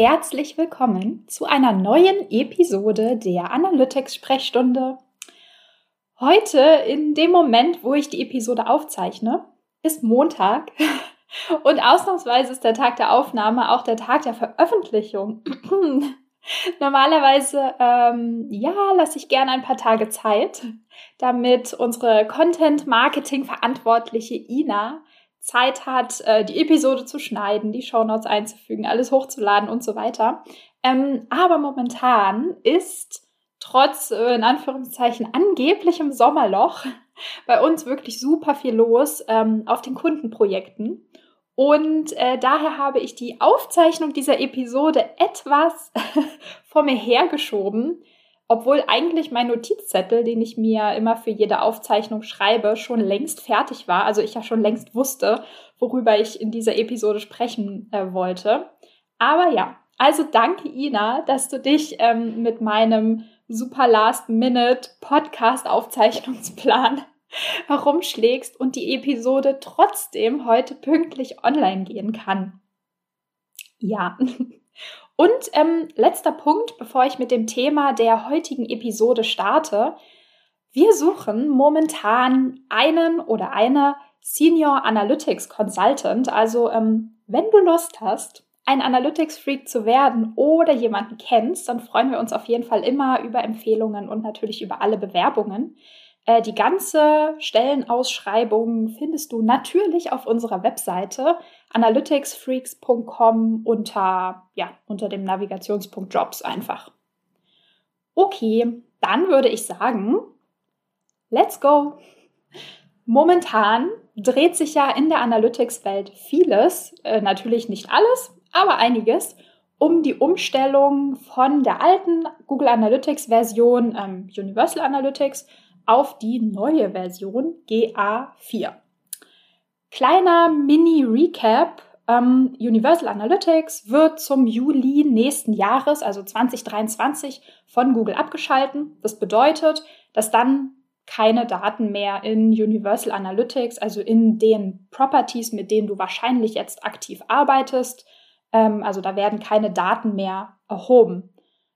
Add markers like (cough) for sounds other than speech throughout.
Herzlich willkommen zu einer neuen Episode der Analytics Sprechstunde. Heute in dem Moment, wo ich die Episode aufzeichne, ist Montag (laughs) und ausnahmsweise ist der Tag der Aufnahme auch der Tag der Veröffentlichung. (clears throat) Normalerweise, ähm, ja, lasse ich gerne ein paar Tage Zeit, damit unsere Content-Marketing-Verantwortliche Ina Zeit hat, äh, die Episode zu schneiden, die Shownotes einzufügen, alles hochzuladen und so weiter. Ähm, aber momentan ist trotz, äh, in Anführungszeichen, angeblichem Sommerloch (laughs) bei uns wirklich super viel los ähm, auf den Kundenprojekten. Und äh, daher habe ich die Aufzeichnung dieser Episode etwas (laughs) vor mir hergeschoben, obwohl eigentlich mein Notizzettel, den ich mir immer für jede Aufzeichnung schreibe, schon längst fertig war. Also ich ja schon längst wusste, worüber ich in dieser Episode sprechen äh, wollte. Aber ja, also danke Ina, dass du dich ähm, mit meinem super Last-Minute Podcast-Aufzeichnungsplan (laughs) herumschlägst und die Episode trotzdem heute pünktlich online gehen kann. Ja. (laughs) Und ähm, letzter Punkt, bevor ich mit dem Thema der heutigen Episode starte. Wir suchen momentan einen oder eine Senior Analytics Consultant. Also ähm, wenn du Lust hast, ein Analytics Freak zu werden oder jemanden kennst, dann freuen wir uns auf jeden Fall immer über Empfehlungen und natürlich über alle Bewerbungen. Äh, die ganze Stellenausschreibung findest du natürlich auf unserer Webseite analyticsfreaks.com unter, ja, unter dem Navigationspunkt Jobs einfach. Okay, dann würde ich sagen, let's go! Momentan dreht sich ja in der Analytics-Welt vieles, äh, natürlich nicht alles, aber einiges, um die Umstellung von der alten Google Analytics-Version ähm, Universal Analytics auf die neue Version GA4. Kleiner Mini-Recap. Ähm, Universal Analytics wird zum Juli nächsten Jahres, also 2023, von Google abgeschalten. Das bedeutet, dass dann keine Daten mehr in Universal Analytics, also in den Properties, mit denen du wahrscheinlich jetzt aktiv arbeitest, ähm, also da werden keine Daten mehr erhoben.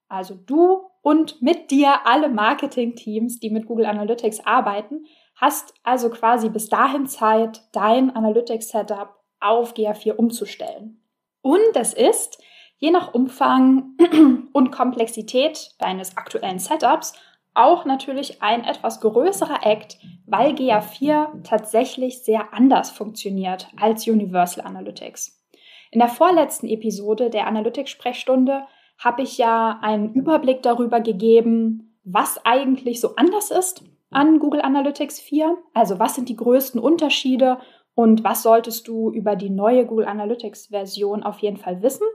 Also du und mit dir alle Marketing-Teams, die mit Google Analytics arbeiten, hast also quasi bis dahin Zeit, dein Analytics-Setup auf GA4 umzustellen. Und es ist, je nach Umfang (clears throat) und Komplexität deines aktuellen Setups, auch natürlich ein etwas größerer Act, weil GA4 tatsächlich sehr anders funktioniert als Universal Analytics. In der vorletzten Episode der Analytics-Sprechstunde habe ich ja einen Überblick darüber gegeben, was eigentlich so anders ist an Google Analytics 4. Also was sind die größten Unterschiede und was solltest du über die neue Google Analytics Version auf jeden Fall wissen.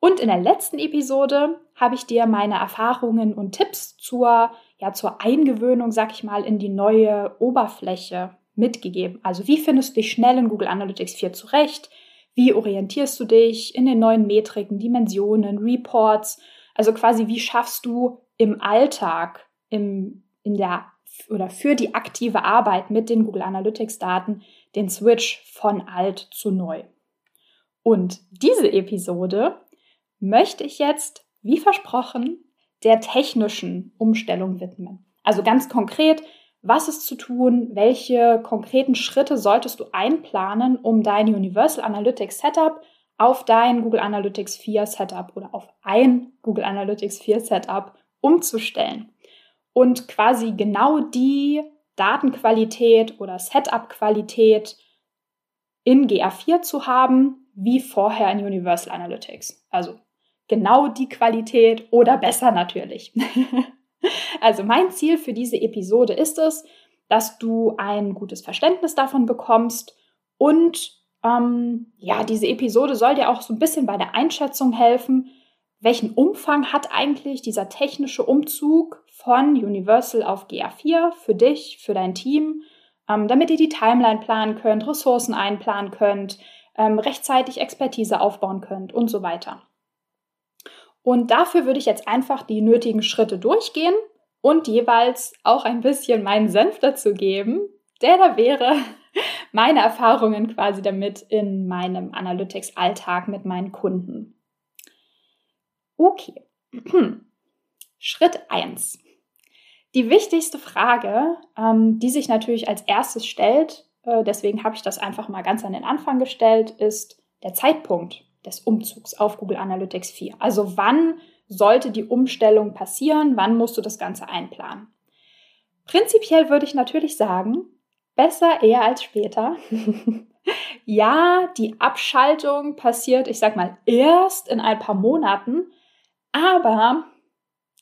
Und in der letzten Episode habe ich dir meine Erfahrungen und Tipps zur, ja, zur Eingewöhnung, sag ich mal, in die neue Oberfläche mitgegeben. Also wie findest du dich schnell in Google Analytics 4 zurecht? Wie orientierst du dich in den neuen Metriken, Dimensionen, Reports? Also quasi, wie schaffst du im Alltag, im, in der oder für die aktive Arbeit mit den Google Analytics Daten den Switch von alt zu neu. Und diese Episode möchte ich jetzt, wie versprochen, der technischen Umstellung widmen. Also ganz konkret, was ist zu tun? Welche konkreten Schritte solltest du einplanen, um dein Universal Analytics Setup auf dein Google Analytics 4 Setup oder auf ein Google Analytics 4 Setup umzustellen? Und quasi genau die Datenqualität oder Setup-Qualität in GA4 zu haben, wie vorher in Universal Analytics. Also genau die Qualität oder besser natürlich. (laughs) Also mein Ziel für diese Episode ist es, dass du ein gutes Verständnis davon bekommst und ähm, ja, diese Episode soll dir auch so ein bisschen bei der Einschätzung helfen, welchen Umfang hat eigentlich dieser technische Umzug von Universal auf GA4 für dich, für dein Team, ähm, damit ihr die Timeline planen könnt, Ressourcen einplanen könnt, ähm, rechtzeitig Expertise aufbauen könnt und so weiter. Und dafür würde ich jetzt einfach die nötigen Schritte durchgehen und jeweils auch ein bisschen meinen Senf dazu geben, der da wäre, (laughs) meine Erfahrungen quasi damit in meinem Analytics-Alltag mit meinen Kunden. Okay. (clears throat) Schritt 1. Die wichtigste Frage, ähm, die sich natürlich als erstes stellt, äh, deswegen habe ich das einfach mal ganz an den Anfang gestellt, ist der Zeitpunkt des Umzugs auf Google Analytics 4. Also wann sollte die Umstellung passieren? Wann musst du das Ganze einplanen? Prinzipiell würde ich natürlich sagen, besser eher als später. (laughs) ja, die Abschaltung passiert, ich sag mal, erst in ein paar Monaten, aber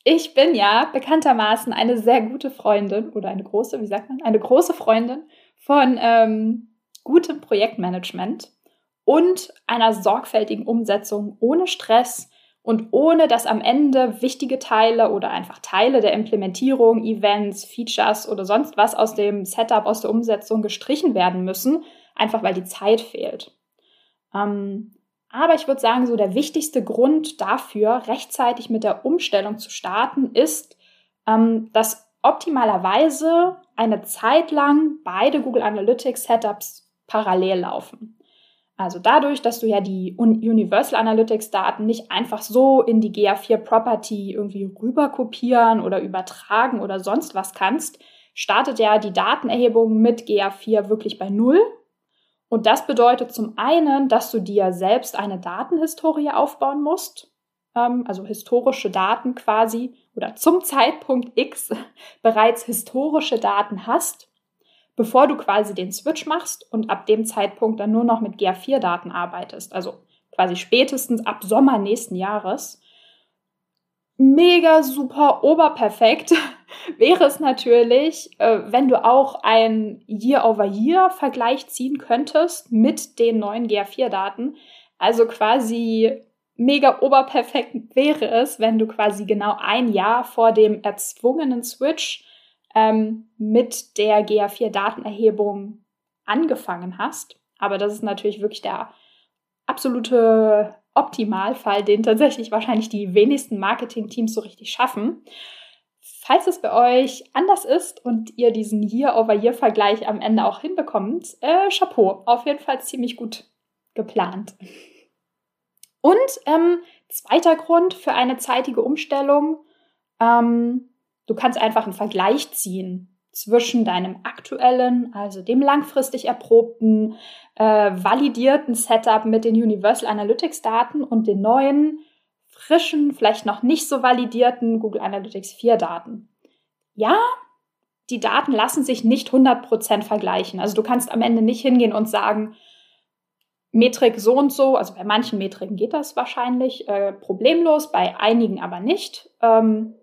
ich bin ja bekanntermaßen eine sehr gute Freundin oder eine große, wie sagt man, eine große Freundin von ähm, gutem Projektmanagement und einer sorgfältigen Umsetzung ohne Stress und ohne dass am Ende wichtige Teile oder einfach Teile der Implementierung, Events, Features oder sonst was aus dem Setup, aus der Umsetzung gestrichen werden müssen, einfach weil die Zeit fehlt. Ähm, aber ich würde sagen, so der wichtigste Grund dafür, rechtzeitig mit der Umstellung zu starten, ist, ähm, dass optimalerweise eine Zeit lang beide Google Analytics Setups parallel laufen. Also dadurch, dass du ja die Universal Analytics Daten nicht einfach so in die GA4 Property irgendwie rüberkopieren oder übertragen oder sonst was kannst, startet ja die Datenerhebung mit GA4 wirklich bei Null. Und das bedeutet zum einen, dass du dir selbst eine Datenhistorie aufbauen musst, ähm, also historische Daten quasi oder zum Zeitpunkt X (laughs) bereits historische Daten hast bevor du quasi den Switch machst und ab dem Zeitpunkt dann nur noch mit GA4-Daten arbeitest, also quasi spätestens ab Sommer nächsten Jahres. Mega super oberperfekt (laughs) wäre es natürlich, äh, wenn du auch ein Year-over-Year-Vergleich ziehen könntest mit den neuen GA4-Daten. Also quasi mega oberperfekt wäre es, wenn du quasi genau ein Jahr vor dem erzwungenen Switch ähm, mit der GA4-Datenerhebung angefangen hast. Aber das ist natürlich wirklich der absolute Optimalfall, den tatsächlich wahrscheinlich die wenigsten Marketing-Teams so richtig schaffen. Falls es bei euch anders ist und ihr diesen Year-over-Year-Vergleich am Ende auch hinbekommt, äh, Chapeau, auf jeden Fall ziemlich gut geplant. Und ähm, zweiter Grund für eine zeitige Umstellung, ähm, Du kannst einfach einen Vergleich ziehen zwischen deinem aktuellen, also dem langfristig erprobten, äh, validierten Setup mit den Universal Analytics Daten und den neuen, frischen, vielleicht noch nicht so validierten Google Analytics 4 Daten. Ja, die Daten lassen sich nicht 100% vergleichen. Also du kannst am Ende nicht hingehen und sagen, Metrik so und so, also bei manchen Metriken geht das wahrscheinlich äh, problemlos, bei einigen aber nicht. Ähm,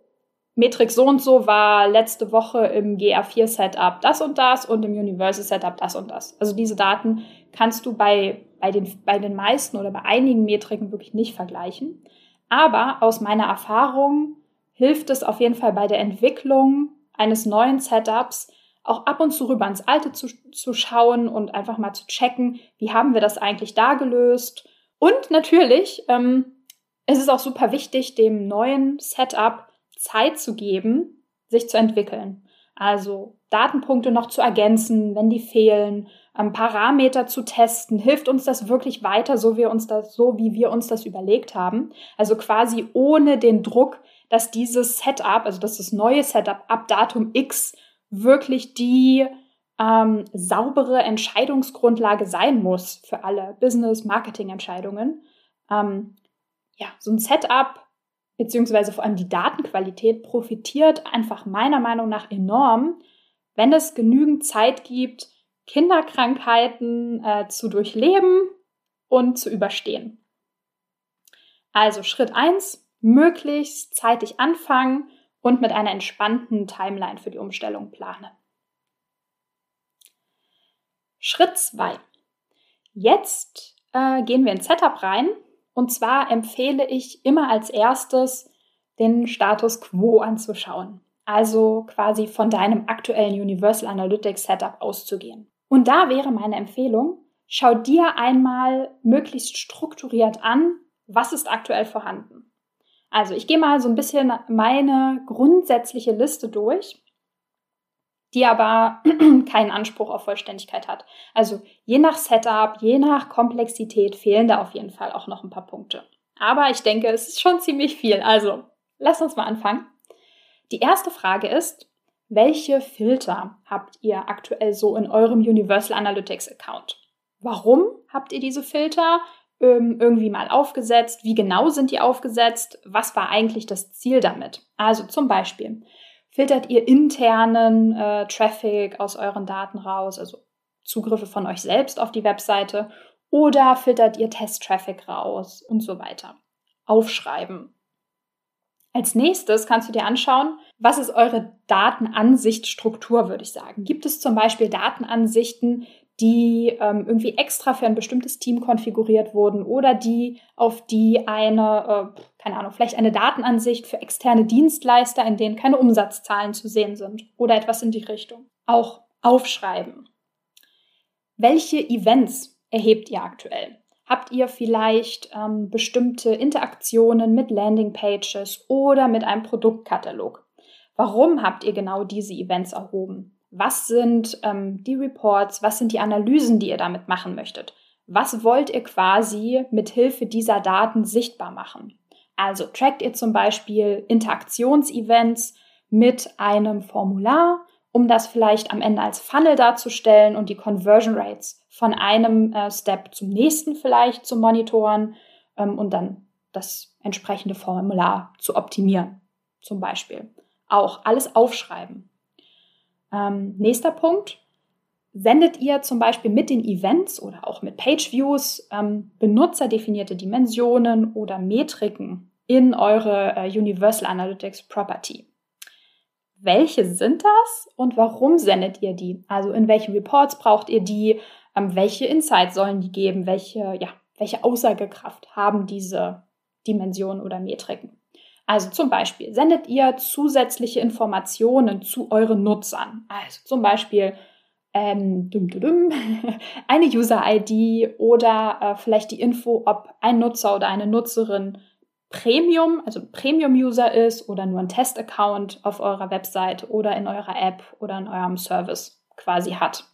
Metrik so und so war letzte Woche im GA4 Setup das und das und im Universal Setup das und das. Also diese Daten kannst du bei, bei, den, bei den meisten oder bei einigen Metriken wirklich nicht vergleichen. Aber aus meiner Erfahrung hilft es auf jeden Fall bei der Entwicklung eines neuen Setups auch ab und zu rüber ins alte zu, zu schauen und einfach mal zu checken, wie haben wir das eigentlich da gelöst. Und natürlich ähm, es ist auch super wichtig, dem neuen Setup Zeit zu geben, sich zu entwickeln. Also Datenpunkte noch zu ergänzen, wenn die fehlen, ähm, Parameter zu testen, hilft uns das wirklich weiter, so wie, uns das, so wie wir uns das überlegt haben. Also quasi ohne den Druck, dass dieses Setup, also dass das neue Setup ab Datum X wirklich die ähm, saubere Entscheidungsgrundlage sein muss für alle Business-Marketing-Entscheidungen. Ähm, ja, so ein Setup beziehungsweise vor allem die Datenqualität profitiert einfach meiner Meinung nach enorm, wenn es genügend Zeit gibt, Kinderkrankheiten äh, zu durchleben und zu überstehen. Also Schritt eins: möglichst zeitig anfangen und mit einer entspannten Timeline für die Umstellung planen. Schritt zwei: Jetzt äh, gehen wir ins Setup rein und zwar empfehle ich immer als erstes, den Status quo anzuschauen. Also quasi von deinem aktuellen Universal Analytics Setup auszugehen. Und da wäre meine Empfehlung, schau dir einmal möglichst strukturiert an, was ist aktuell vorhanden. Also ich gehe mal so ein bisschen meine grundsätzliche Liste durch, die aber (clears throat) keinen Anspruch auf Vollständigkeit hat. Also je nach Setup, je nach Komplexität fehlen da auf jeden Fall auch noch ein paar Punkte. Aber ich denke, es ist schon ziemlich viel. Also, lasst uns mal anfangen. Die erste Frage ist, welche Filter habt ihr aktuell so in eurem Universal Analytics Account? Warum habt ihr diese Filter ähm, irgendwie mal aufgesetzt? Wie genau sind die aufgesetzt? Was war eigentlich das Ziel damit? Also zum Beispiel, filtert ihr internen äh, Traffic aus euren Daten raus, also Zugriffe von euch selbst auf die Webseite, oder filtert ihr Test-Traffic raus und so weiter. Aufschreiben. Als nächstes kannst du dir anschauen, was ist eure Datenansichtstruktur, würde ich sagen. Gibt es zum Beispiel Datenansichten, die ähm, irgendwie extra für ein bestimmtes Team konfiguriert wurden oder die, auf die eine, äh, keine Ahnung, vielleicht eine Datenansicht für externe Dienstleister, in denen keine Umsatzzahlen zu sehen sind oder etwas in die Richtung. Auch aufschreiben. Welche Events erhebt ihr aktuell? Habt ihr vielleicht ähm, bestimmte Interaktionen mit Landingpages oder mit einem Produktkatalog? Warum habt ihr genau diese Events erhoben? Was sind ähm, die Reports? Was sind die Analysen, die ihr damit machen möchtet? Was wollt ihr quasi mit Hilfe dieser Daten sichtbar machen? Also trackt ihr zum Beispiel Interaktionsevents mit einem Formular um das vielleicht am Ende als Funnel darzustellen und die Conversion Rates von einem äh, Step zum nächsten vielleicht zu monitoren ähm, und dann das entsprechende Formular zu optimieren, zum Beispiel. Auch alles aufschreiben. Ähm, nächster Punkt. Sendet ihr zum Beispiel mit den Events oder auch mit Page-Views ähm, benutzerdefinierte Dimensionen oder Metriken in eure äh, Universal Analytics Property? welche sind das und warum sendet ihr die? Also in welchen Reports braucht ihr die? Ähm, welche Insights sollen die geben? Welche, ja, welche Aussagekraft haben diese Dimensionen oder Metriken? Also zum Beispiel sendet ihr zusätzliche Informationen zu euren Nutzern. Also zum Beispiel ähm, dum, dum, (laughs) eine User-ID oder äh, vielleicht die Info, ob ein Nutzer oder eine Nutzerin Premium, also Premium-User ist oder nur ein Test-Account auf eurer Website oder in eurer App oder in eurem Service quasi hat.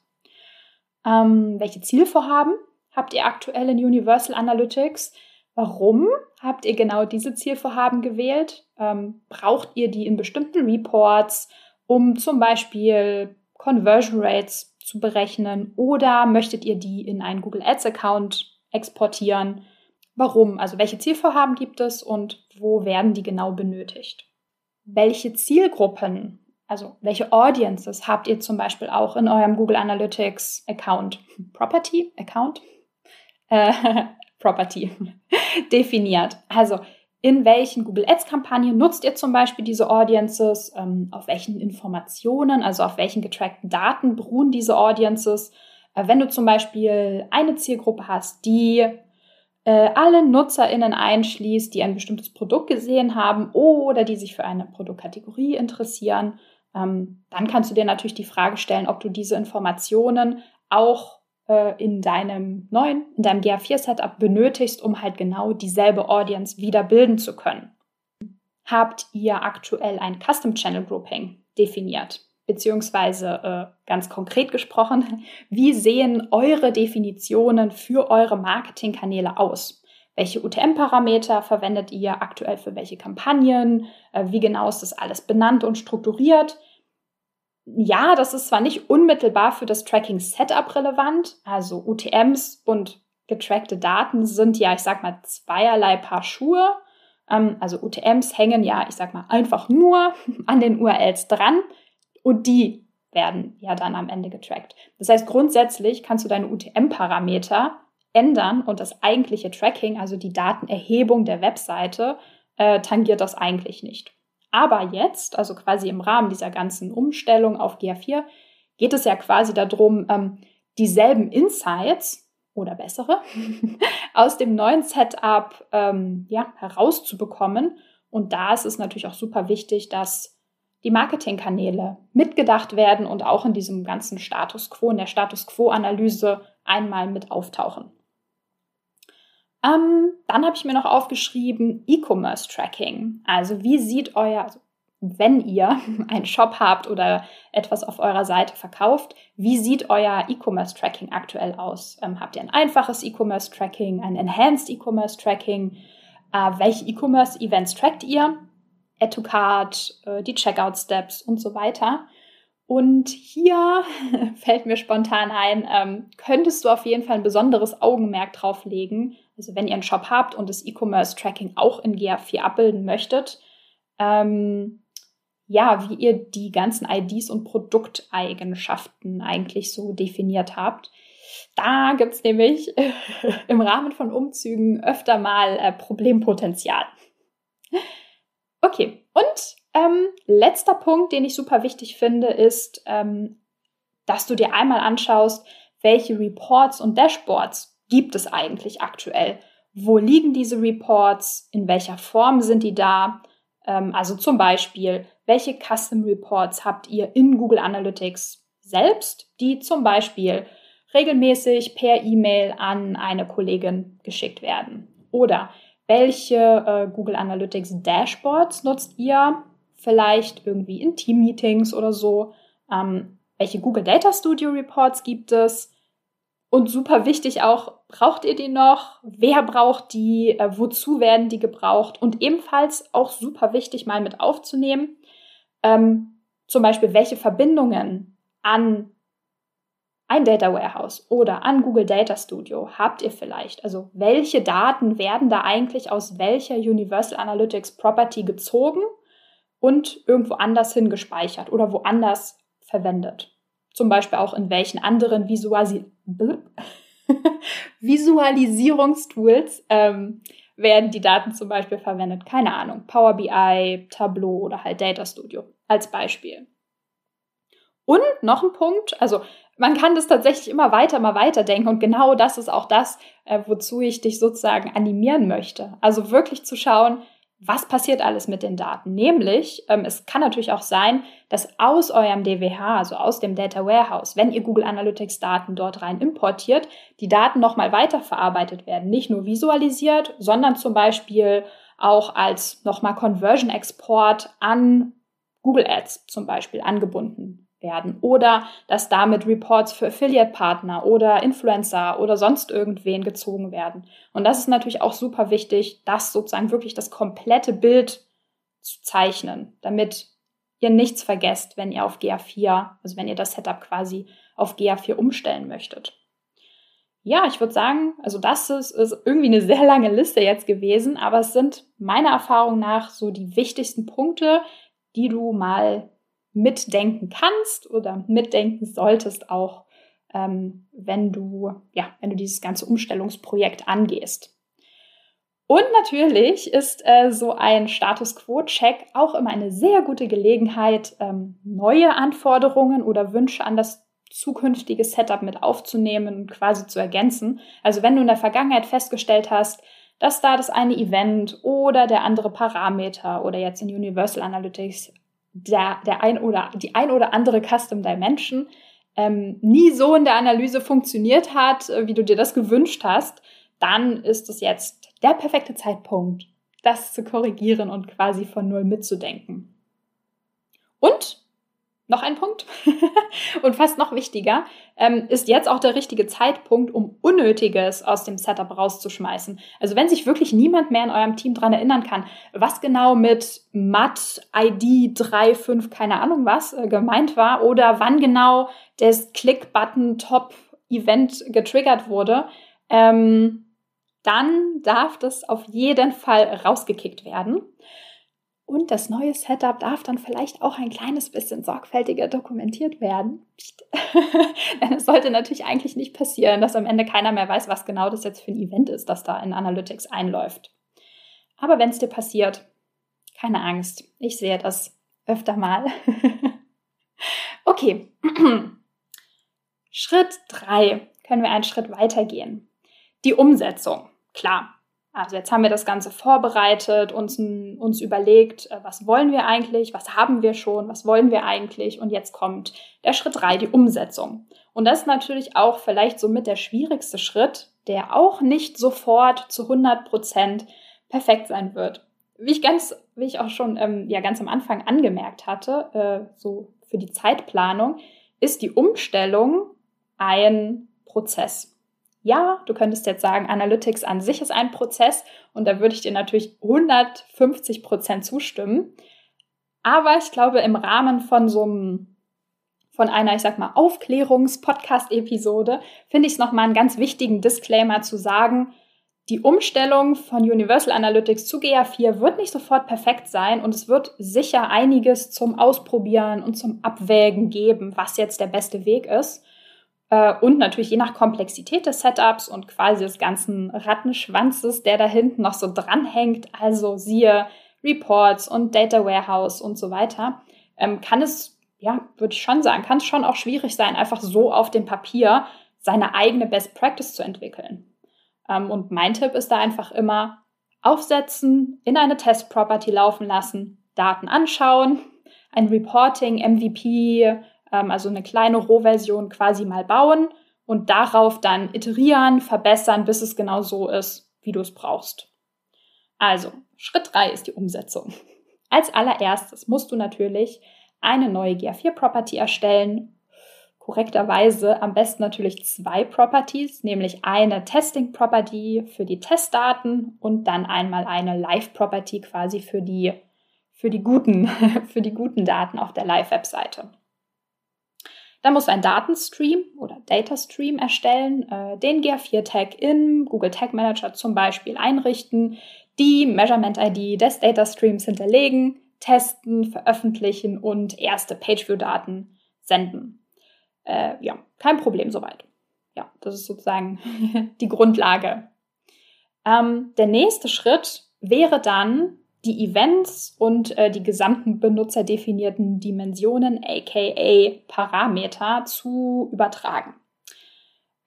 Ähm, welche Zielvorhaben habt ihr aktuell in Universal Analytics? Warum habt ihr genau diese Zielvorhaben gewählt? Ähm, braucht ihr die in bestimmten Reports, um zum Beispiel Conversion Rates zu berechnen oder möchtet ihr die in einen Google Ads Account exportieren? Warum? Also welche Zielvorhaben gibt es und wo werden die genau benötigt? Welche Zielgruppen, also welche Audiences habt ihr zum Beispiel auch in eurem Google Analytics Account? Property Account? Äh, (laughs) Property (laughs) definiert. Also in welchen Google Ads Kampagnen nutzt ihr zum Beispiel diese Audiences? Ähm, auf welchen Informationen, also auf welchen getrackten Daten beruhen diese Audiences? Äh, wenn du zum Beispiel eine Zielgruppe hast, die äh, alle NutzerInnen einschließt, die ein bestimmtes Produkt gesehen haben oder die sich für eine Produktkategorie interessieren, ähm, dann kannst du dir natürlich die Frage stellen, ob du diese Informationen auch äh, in deinem neuen, in deinem GA4-Setup benötigst, um halt genau dieselbe Audience wieder bilden zu können. Habt ihr aktuell ein Custom Channel Grouping definiert? beziehungsweise äh, ganz konkret gesprochen, (laughs) wie sehen eure Definitionen für eure Marketingkanäle aus? Welche UTM-Parameter verwendet ihr aktuell für welche Kampagnen? Äh, wie genau ist das alles benannt und strukturiert? Ja, das ist zwar nicht unmittelbar für das Tracking-Setup relevant, also UTMs und getrackte Daten sind ja, ich sag mal, zweierlei Paar Schuhe. Ähm, also UTMs hängen ja, ich sag mal, einfach nur (laughs) an den URLs dran und die werden ja dann am Ende getrackt. Das heißt, grundsätzlich kannst du deine UTM-Parameter ändern und das eigentliche Tracking, also die Datenerhebung der Webseite, äh, tangiert das eigentlich nicht. Aber jetzt, also quasi im Rahmen dieser ganzen Umstellung auf GA4, geht es ja quasi darum, ähm, dieselben Insights oder bessere (laughs) aus dem neuen Setup ähm, ja, herauszubekommen. Und da ist es natürlich auch super wichtig, dass die Marketingkanäle mitgedacht werden und auch in diesem ganzen Status quo, in der Status quo-Analyse einmal mit auftauchen. Ähm, dann habe ich mir noch aufgeschrieben E-Commerce Tracking. Also wie sieht euer, also wenn ihr (laughs) einen Shop habt oder etwas auf eurer Seite verkauft, wie sieht euer E-Commerce-Tracking aktuell aus? Ähm, habt ihr ein einfaches E-Commerce-Tracking, ein Enhanced E-Commerce-Tracking? Äh, welche E-Commerce-Events trackt ihr? Add to Cart, äh, die Checkout-Steps und so weiter. Und hier (laughs) fällt mir spontan ein, ähm, könntest du auf jeden Fall ein besonderes Augenmerk drauf legen. Also wenn ihr einen Shop habt und das E-Commerce-Tracking auch in GA4 abbilden möchtet, ähm, ja, wie ihr die ganzen IDs und Produkteigenschaften eigentlich so definiert habt. Da gibt es nämlich (laughs) im Rahmen von Umzügen öfter mal äh, Problempotenzial. Okay, und ähm, letzter Punkt, den ich super wichtig finde, ist, ähm, dass du dir einmal anschaust, welche Reports und Dashboards gibt es eigentlich aktuell. Wo liegen diese Reports? In welcher Form sind die da? Ähm, also zum Beispiel, welche Custom Reports habt ihr in Google Analytics selbst, die zum Beispiel regelmäßig per E-Mail an eine Kollegin geschickt werden? Oder welche äh, Google Analytics Dashboards nutzt ihr? Vielleicht irgendwie in Team-Meetings oder so. Ähm, welche Google Data Studio Reports gibt es? Und super wichtig auch, braucht ihr die noch? Wer braucht die? Äh, wozu werden die gebraucht? Und ebenfalls auch super wichtig mal mit aufzunehmen, ähm, zum Beispiel, welche Verbindungen an ein Data Warehouse oder an Google Data Studio habt ihr vielleicht? Also welche Daten werden da eigentlich aus welcher Universal Analytics Property gezogen und irgendwo anders hin gespeichert oder woanders verwendet? Zum Beispiel auch in welchen anderen Visualisi (laughs) Visualisierungstools ähm, werden die Daten zum Beispiel verwendet? Keine Ahnung, Power BI, Tableau oder halt Data Studio als Beispiel. Und noch ein Punkt, also man kann das tatsächlich immer weiter, mal weiter denken und genau das ist auch das, äh, wozu ich dich sozusagen animieren möchte. Also wirklich zu schauen, was passiert alles mit den Daten? Nämlich, ähm, es kann natürlich auch sein, dass aus eurem DWH, also aus dem Data Warehouse, wenn ihr Google Analytics Daten dort rein importiert, die Daten nochmal weiterverarbeitet werden. Nicht nur visualisiert, sondern zum Beispiel auch als nochmal Conversion Export an Google Ads zum Beispiel angebunden werden oder dass damit Reports für Affiliate-Partner oder Influencer oder sonst irgendwen gezogen werden. Und das ist natürlich auch super wichtig, das sozusagen wirklich das komplette Bild zu zeichnen, damit ihr nichts vergesst, wenn ihr auf GA4, also wenn ihr das Setup quasi auf GA4 umstellen möchtet. Ja, ich würde sagen, also das ist, ist irgendwie eine sehr lange Liste jetzt gewesen, aber es sind meiner Erfahrung nach so die wichtigsten Punkte, die du mal mitdenken kannst oder mitdenken solltest auch, ähm, wenn du, ja, wenn du dieses ganze Umstellungsprojekt angehst. Und natürlich ist äh, so ein Status Quo-Check auch immer eine sehr gute Gelegenheit, ähm, neue Anforderungen oder Wünsche an das zukünftige Setup mit aufzunehmen und quasi zu ergänzen. Also wenn du in der Vergangenheit festgestellt hast, dass da das eine Event oder der andere Parameter oder jetzt in Universal Analytics der, der ein oder die ein oder andere Custom Dimension ähm, nie so in der Analyse funktioniert hat, äh, wie du dir das gewünscht hast, dann ist es jetzt der perfekte Zeitpunkt, das zu korrigieren und quasi von Null mitzudenken. Und noch ein Punkt (laughs) und fast noch wichtiger, ähm, ist jetzt auch der richtige Zeitpunkt, um Unnötiges aus dem Setup rauszuschmeißen. Also wenn sich wirklich niemand mehr in eurem Team dran erinnern kann, was genau mit MAT ID 3.5, keine Ahnung was, äh, gemeint war oder wann genau das Click-Button Top Event getriggert wurde, ähm, dann darf das auf jeden Fall rausgekickt werden. Und das neue Setup darf dann vielleicht auch ein kleines bisschen sorgfältiger dokumentiert werden. (laughs) Denn es sollte natürlich eigentlich nicht passieren, dass am Ende keiner mehr weiß, was genau das jetzt für ein Event ist, das da in Analytics einläuft. Aber wenn es dir passiert, keine Angst. Ich sehe das öfter mal. (laughs) okay. (clears throat) Schritt 3 können wir einen Schritt weitergehen. Die Umsetzung. Klar, also jetzt haben wir das Ganze vorbereitet, uns, uns überlegt, äh, was wollen wir eigentlich, was haben wir schon, was wollen wir eigentlich und jetzt kommt der Schritt drei, die Umsetzung. Und das ist natürlich auch vielleicht somit der schwierigste Schritt, der auch nicht sofort zu 100 Prozent perfekt sein wird. wie ich ganz, wie ich auch schon ähm, ja ganz am Anfang angemerkt hatte, äh, so für die Zeitplanung, ist die Umstellung ein Prozess. Ja, du könntest jetzt sagen, Analytics an sich ist ein Prozess und da würde ich dir natürlich 150 Prozent zustimmen. Aber ich glaube, im Rahmen von so einem von einer, ich sag mal, Aufklärungs-Podcast-Episode finde ich es nochmal einen ganz wichtigen Disclaimer zu sagen, die Umstellung von Universal Analytics zu GA4 wird nicht sofort perfekt sein und es wird sicher einiges zum Ausprobieren und zum Abwägen geben, was jetzt der beste Weg ist. Äh, und natürlich je nach Komplexität des Setups und quasi des ganzen Rattenschwanzes, der da hinten noch so dranhängt, also siehe Reports und Data Warehouse und so weiter, ähm, kann es, ja, würde ich schon sagen, kann es schon auch schwierig sein, einfach so auf dem Papier seine eigene Best Practice zu entwickeln. Ähm, und mein Tipp ist da einfach immer aufsetzen, in eine Test-Property laufen lassen, Daten anschauen, ein Reporting, MVP, ähm, also eine kleine Rohversion quasi mal bauen und darauf dann iterieren, verbessern, bis es genau so ist, wie du es brauchst. Also, Schritt 3 ist die Umsetzung. Als allererstes musst du natürlich eine neue GA4-Property erstellen korrekterweise am besten natürlich zwei Properties, nämlich eine Testing Property für die Testdaten und dann einmal eine Live Property quasi für die, für die guten, (laughs) für die guten Daten auf der Live-Webseite. Dann musst du einen Datenstream oder Data Stream erstellen, äh, den GA4-Tag in Google Tag Manager zum Beispiel einrichten, die Measurement ID des Data Streams hinterlegen, testen, veröffentlichen und erste Pageview-Daten senden äh, ja, kein Problem soweit. Ja, das ist sozusagen (laughs) die Grundlage. Ähm, der nächste Schritt wäre dann, die Events und äh, die gesamten benutzerdefinierten Dimensionen, aka Parameter, zu übertragen.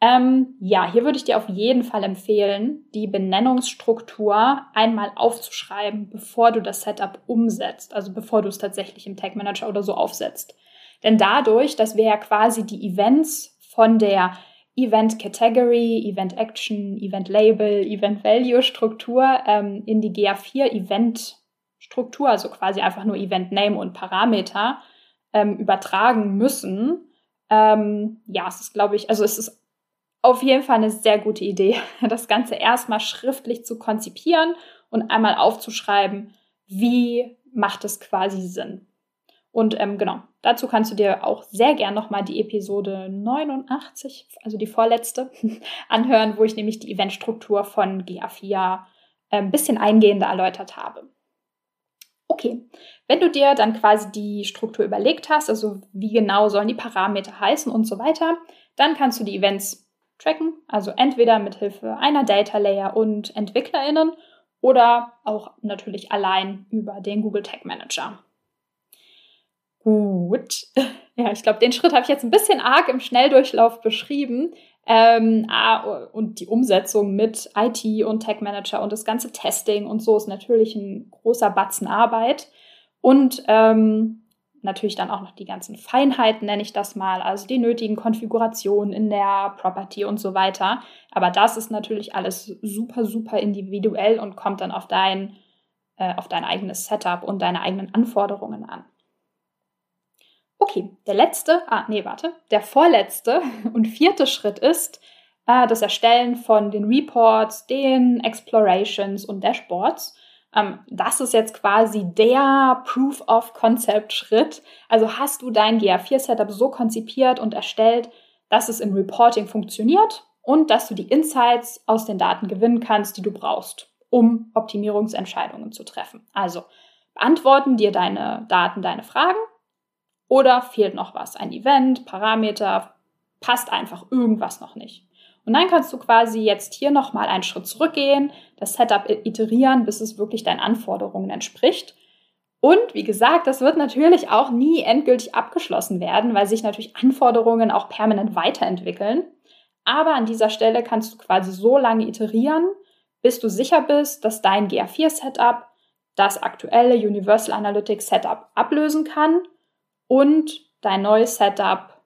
Ähm, ja, hier würde ich dir auf jeden Fall empfehlen, die Benennungsstruktur einmal aufzuschreiben, bevor du das Setup umsetzt, also bevor du es tatsächlich im Tag Manager oder so aufsetzt. Denn dadurch, dass wir ja quasi die Events von der Event Category, Event Action, Event Label, Event Value Struktur ähm, in die GA4 Event Struktur, also quasi einfach nur Event Name und Parameter ähm, übertragen müssen. Ähm, ja, es ist, glaube ich, also es ist auf jeden Fall eine sehr gute Idee, (laughs) das Ganze erstmal schriftlich zu konzipieren und einmal aufzuschreiben, wie macht es quasi Sinn. Und ähm, genau, dazu kannst du dir auch sehr gern nochmal die Episode 89, also die vorletzte, (laughs) anhören, wo ich nämlich die Eventstruktur von GA4 äh, ein bisschen eingehender erläutert habe. Okay, wenn du dir dann quasi die Struktur überlegt hast, also wie genau sollen die Parameter heißen und so weiter, dann kannst du die Events tracken, also entweder mit Hilfe einer Data Layer und EntwicklerInnen oder auch natürlich allein über den Google Tag Manager. Gut. (laughs) Ja, ich glaube, den Schritt habe ich jetzt ein bisschen arg im Schnelldurchlauf beschrieben. Ähm, ah, und die Umsetzung mit IT und Tech Manager und das ganze Testing und so ist natürlich ein großer Batzen Arbeit. Und ähm, natürlich dann auch noch die ganzen Feinheiten, nenne ich das mal, also die nötigen Konfigurationen in der Property und so weiter. Aber das ist natürlich alles super, super individuell und kommt dann auf dein, äh, auf dein eigenes Setup und deine eigenen Anforderungen an. Okay, der letzte, ah, nee, warte, der vorletzte (laughs) und vierte Schritt ist äh, das Erstellen von den Reports, den Explorations und Dashboards. Ähm, das ist jetzt quasi der Proof of Concept Schritt. Also hast du dein GA4-Setup so konzipiert und erstellt, dass es im Reporting funktioniert und dass du die Insights aus den Daten gewinnen kannst, die du brauchst, um Optimierungsentscheidungen zu treffen. Also beantworten dir deine Daten deine Fragen oder fehlt noch was? Ein Event, Parameter, passt einfach irgendwas noch nicht. Und dann kannst du quasi jetzt hier nochmal einen Schritt zurückgehen, das Setup iterieren, bis es wirklich deinen Anforderungen entspricht. Und wie gesagt, das wird natürlich auch nie endgültig abgeschlossen werden, weil sich natürlich Anforderungen auch permanent weiterentwickeln. Aber an dieser Stelle kannst du quasi so lange iterieren, bis du sicher bist, dass dein GA4-Setup das aktuelle Universal Analytics Setup ablösen kann und dein neues Setup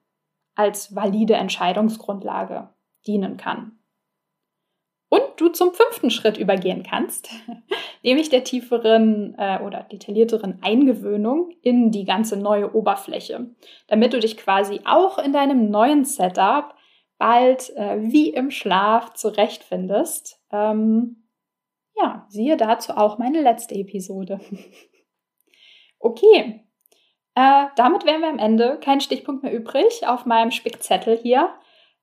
als valide Entscheidungsgrundlage dienen kann. Und du zum fünften Schritt übergehen kannst, (laughs) nämlich der tieferen äh, oder detaillierteren Eingewöhnung in die ganze neue Oberfläche, damit du dich quasi auch in deinem neuen Setup bald äh, wie im Schlaf zurechtfindest. Ähm, ja, siehe dazu auch meine letzte Episode. (laughs) okay, äh, damit wären wir am Ende. Kein Stichpunkt mehr übrig auf meinem Spickzettel hier.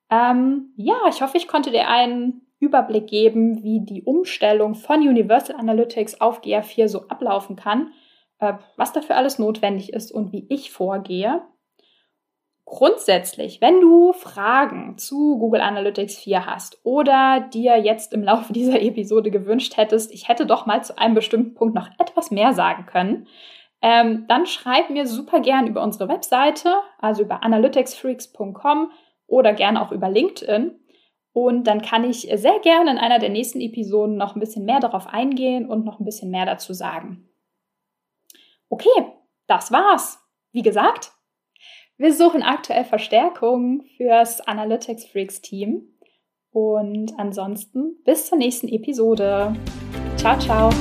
Ähm, ja, ich hoffe, ich konnte dir einen Überblick geben, wie die Umstellung von Universal Analytics auf GA4 so ablaufen kann, äh, was dafür alles notwendig ist und wie ich vorgehe. Grundsätzlich, wenn du Fragen zu Google Analytics 4 hast oder dir jetzt im Laufe (laughs) dieser Episode gewünscht hättest, ich hätte doch mal zu einem bestimmten Punkt noch etwas mehr sagen können, ähm, dann schreib mir super gern über unsere Webseite, also über analyticsfreaks.com oder gerne auch über LinkedIn. Und dann kann ich sehr gerne in einer der nächsten Episoden noch ein bisschen mehr darauf eingehen und noch ein bisschen mehr dazu sagen. Okay, das war's. Wie gesagt, wir suchen aktuell Verstärkung fürs Analytics Freaks Team. Und ansonsten bis zur nächsten Episode. Ciao, ciao.